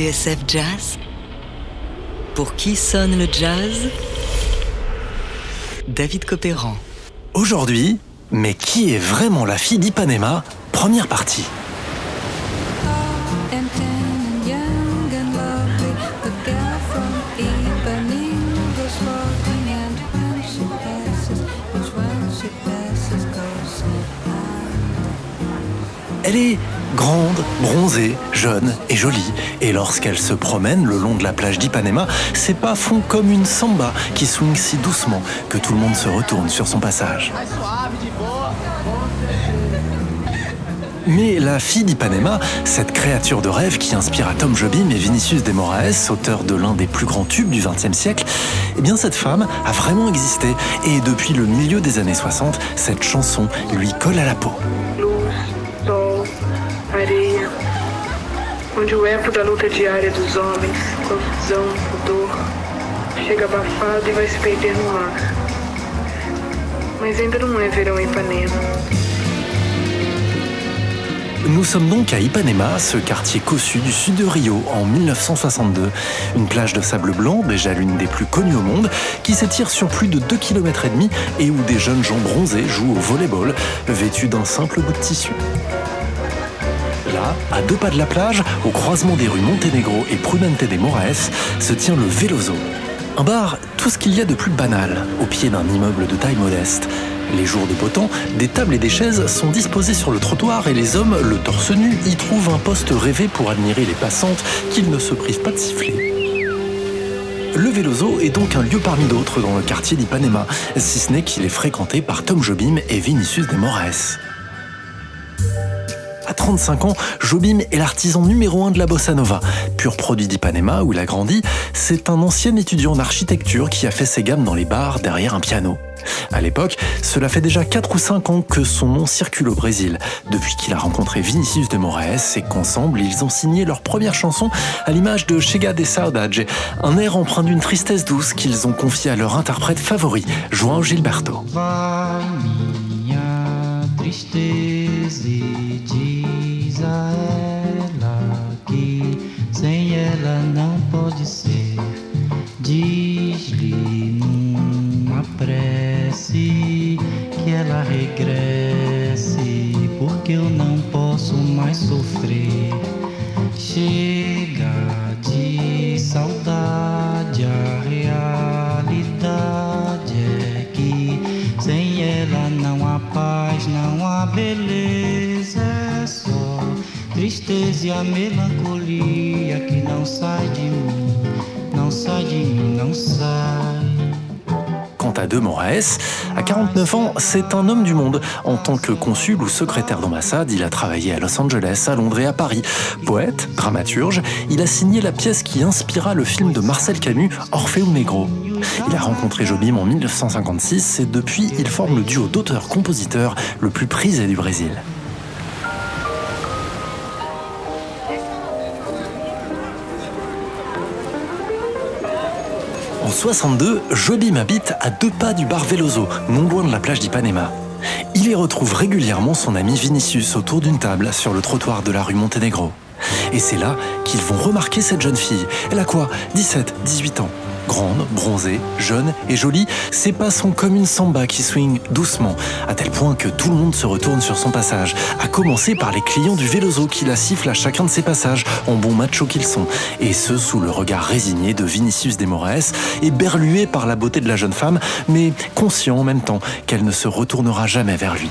TSF Jazz Pour qui sonne le jazz? David Copéran. Aujourd'hui, mais qui est vraiment la fille d'Ipanema? Première partie. Elle est grande, bronzée, jeune et jolie. Et lorsqu'elle se promène le long de la plage d'Ipanema, ses pas font comme une samba qui swing si doucement que tout le monde se retourne sur son passage. Mais la fille d'Ipanema, cette créature de rêve qui inspira Tom Jobim et Vinicius de Moraes, auteur de l'un des plus grands tubes du XXe siècle, eh bien cette femme a vraiment existé et depuis le milieu des années 60, cette chanson lui colle à la peau. No ar. Ainda Ipanema. Nous sommes donc à Ipanema, ce quartier cossu du sud de Rio, en 1962. Une plage de sable blanc, déjà l'une des plus connues au monde, qui s'étire sur plus de 2 km et demi et où des jeunes gens bronzés jouent au volleyball, vêtus d'un simple bout de tissu. À deux pas de la plage, au croisement des rues Montenegro et Prudente de Moraes, se tient le Veloso. Un bar, tout ce qu'il y a de plus banal, au pied d'un immeuble de taille modeste. Les jours de beau temps, des tables et des chaises sont disposées sur le trottoir et les hommes, le torse nu, y trouvent un poste rêvé pour admirer les passantes qu'ils ne se privent pas de siffler. Le Veloso est donc un lieu parmi d'autres dans le quartier d'Ipanema, si ce n'est qu'il est fréquenté par Tom Jobim et Vinicius de Moraes. À 35 ans, Jobim est l'artisan numéro un de la bossa nova. Pur produit d'Ipanema, où il a grandi, c'est un ancien étudiant en architecture qui a fait ses gammes dans les bars derrière un piano. À l'époque, cela fait déjà 4 ou 5 ans que son nom circule au Brésil, depuis qu'il a rencontré Vinicius de Moraes et qu'ensemble ils ont signé leur première chanson à l'image de Chega de Saudade, un air empreint d'une tristesse douce qu'ils ont confié à leur interprète favori, João Gilberto. Não pode ser. Diz-lhe numa prece que ela regresse, porque eu não posso mais sofrer. Chega de saudade, a realidade é que sem ela não há paz, não há beleza. É só tristeza e a melancolia De Moraes, à 49 ans, c'est un homme du monde. En tant que consul ou secrétaire d'ambassade, il a travaillé à Los Angeles, à Londres et à Paris. Poète, dramaturge, il a signé la pièce qui inspira le film de Marcel Camus, Orfeo Negro. Il a rencontré Jobim en 1956 et depuis, il forme le duo d'auteurs-compositeurs le plus prisé du Brésil. En 62, Jobim habite à deux pas du bar Veloso, non loin de la plage d'Ipanema. Il y retrouve régulièrement son ami Vinicius autour d'une table sur le trottoir de la rue Montenegro. Et c'est là qu'ils vont remarquer cette jeune fille. Elle a quoi? 17, 18 ans grande, bronzée, jeune et jolie, ses pas sont comme une samba qui swing doucement, à tel point que tout le monde se retourne sur son passage, à commencer par les clients du Vélozo qui la sifflent à chacun de ses passages, en bons machos qu'ils sont, et ce sous le regard résigné de Vinicius de Moraes, et berlué par la beauté de la jeune femme, mais conscient en même temps qu'elle ne se retournera jamais vers lui.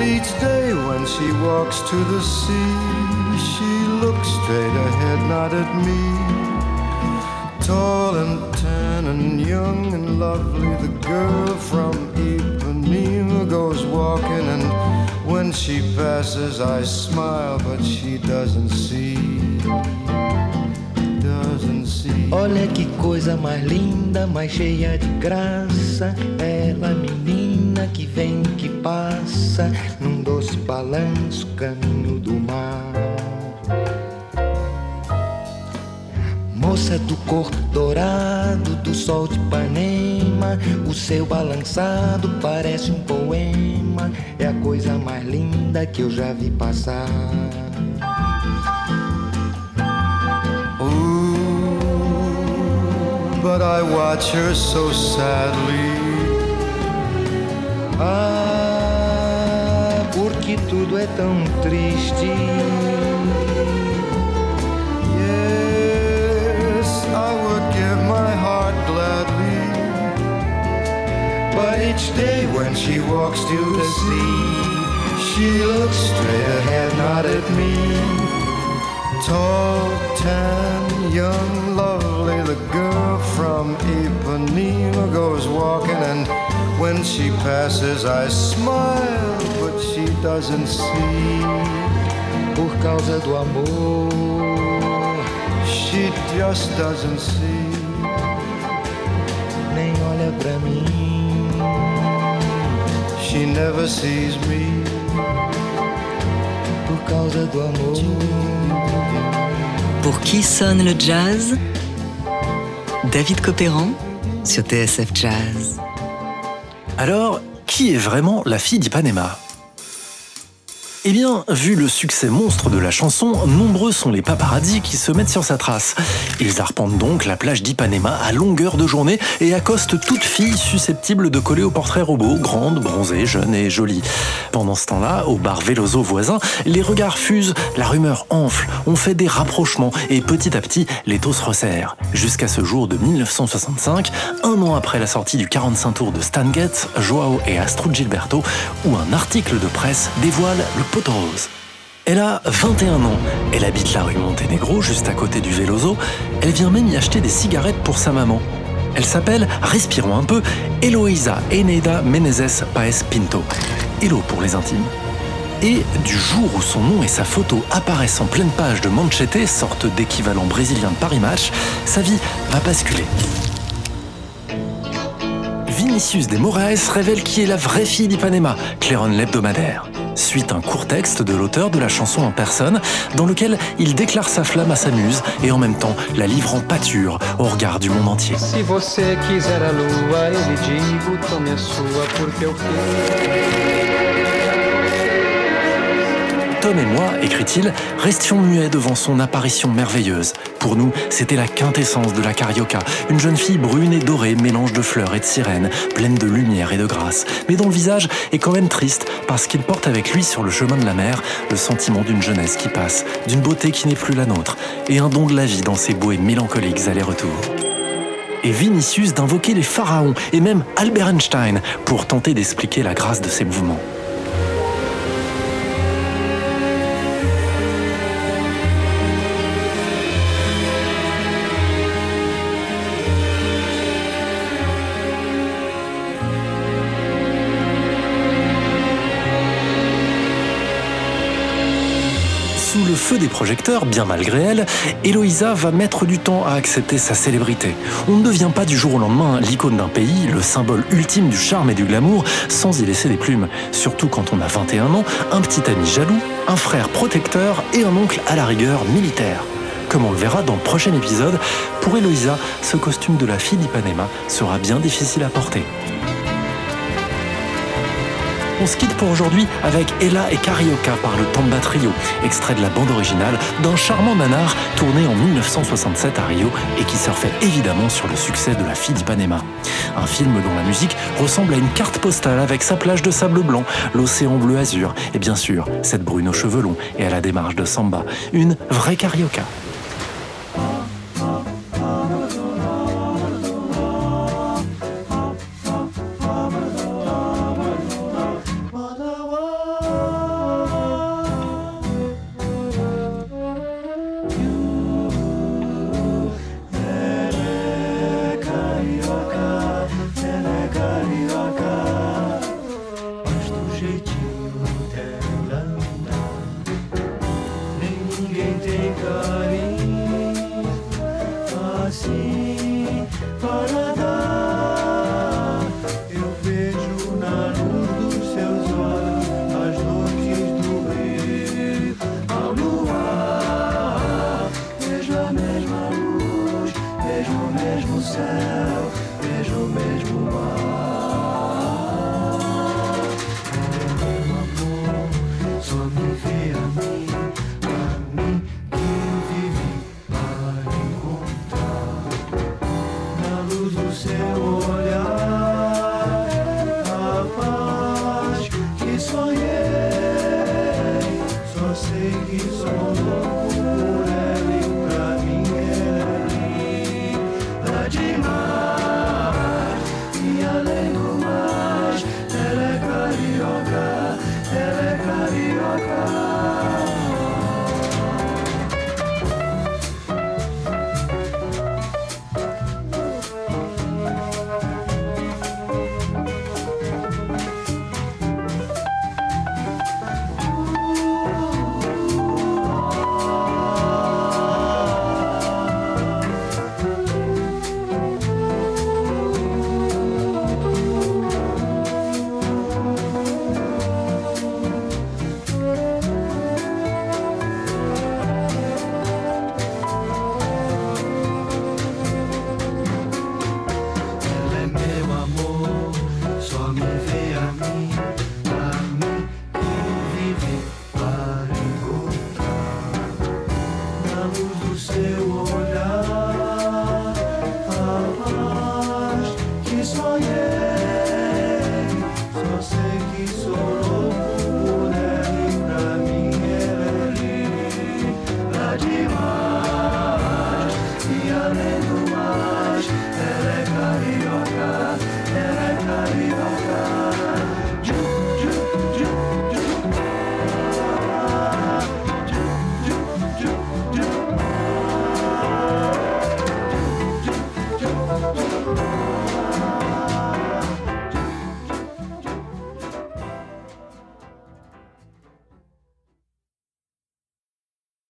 But each day when she walks to the sea, she looks straight ahead, not at me. Tall and tan and young and lovely, the girl from Ipanema goes walking, and when she passes, I smile, but she doesn't see. Doesn't see. Olha que coisa mais linda, mais cheia de graça. Ela, menina que vem, que passa, num doce balanço, caminho do mar. Moça do corpo dourado, do sol de Ipanema, o seu balançado parece um poema. É a coisa mais linda que eu já vi passar. But I watch her so sadly. Ah, porque tudo é tão triste. Yes, I would give my heart gladly. But each day when she walks to the sea, she looks straight ahead, not at me. Tall, tan, young, lovely, the girl from Ipanema goes walking, and when she passes, I smile, but she doesn't see. Por causa do amor, She just doesn't see. nem olha pra mim. She never sees me. Por causa do amor. Pour qui sonne le jazz? David Copéran sur TSF Jazz. Alors, qui est vraiment la fille d'Ipanema? Eh bien, vu le succès monstre de la chanson, nombreux sont les paparazzis qui se mettent sur sa trace. Ils arpentent donc la plage d'Ipanema à longueur de journée et accostent toute fille susceptible de coller au portrait robot, grande, bronzée, jeune et jolie. Pendant ce temps-là, au bar Veloso voisin, les regards fusent, la rumeur enfle, on fait des rapprochements et petit à petit, les taux se resserrent. Jusqu'à ce jour de 1965, un an après la sortie du 45 tours de Stan Getz, Joao et Astrud Gilberto, où un article de presse dévoile le poteau rose. Elle a 21 ans, elle habite la rue Monténégro, juste à côté du Veloso. Elle vient même y acheter des cigarettes pour sa maman. Elle s'appelle, respirons un peu, Eloisa Eneida Menezes Paes Pinto. Elo pour les intimes. Et du jour où son nom et sa photo apparaissent en pleine page de Manchete, sorte d'équivalent brésilien de Paris Match, sa vie va basculer. Vinicius de Moraes révèle qui est la vraie fille d'Ipanema, Clairon l'hebdomadaire. Suite un court texte de l'auteur de la chanson en personne, dans lequel il déclare sa flamme à sa muse et en même temps la livre en pâture au regard du monde entier. Se você quiser a lua, eu lhe digo, tome a sua, porque eu quero. Tom et moi, écrit-il, restions muets devant son apparition merveilleuse. Pour nous, c'était la quintessence de la carioca, une jeune fille brune et dorée, mélange de fleurs et de sirènes, pleine de lumière et de grâce, mais dont le visage est quand même triste parce qu'il porte avec lui sur le chemin de la mer le sentiment d'une jeunesse qui passe, d'une beauté qui n'est plus la nôtre, et un don de la vie dans ses beaux et mélancoliques allers-retours. Et Vinicius d'invoquer les pharaons et même Albert Einstein pour tenter d'expliquer la grâce de ses mouvements. Sous le feu des projecteurs, bien malgré elle, Eloïsa va mettre du temps à accepter sa célébrité. On ne devient pas du jour au lendemain l'icône d'un pays, le symbole ultime du charme et du glamour, sans y laisser des plumes. Surtout quand on a 21 ans, un petit ami jaloux, un frère protecteur et un oncle à la rigueur militaire. Comme on le verra dans le prochain épisode, pour Eloïsa, ce costume de la fille d'Ipanema sera bien difficile à porter. On se quitte pour aujourd'hui avec Ella et Carioca par le Tamba Trio, extrait de la bande originale d'un charmant nanar tourné en 1967 à Rio et qui surfait évidemment sur le succès de La fille d'Ipanema. Un film dont la musique ressemble à une carte postale avec sa plage de sable blanc, l'océan bleu azur et bien sûr cette brune aux cheveux longs et à la démarche de samba. Une vraie carioca.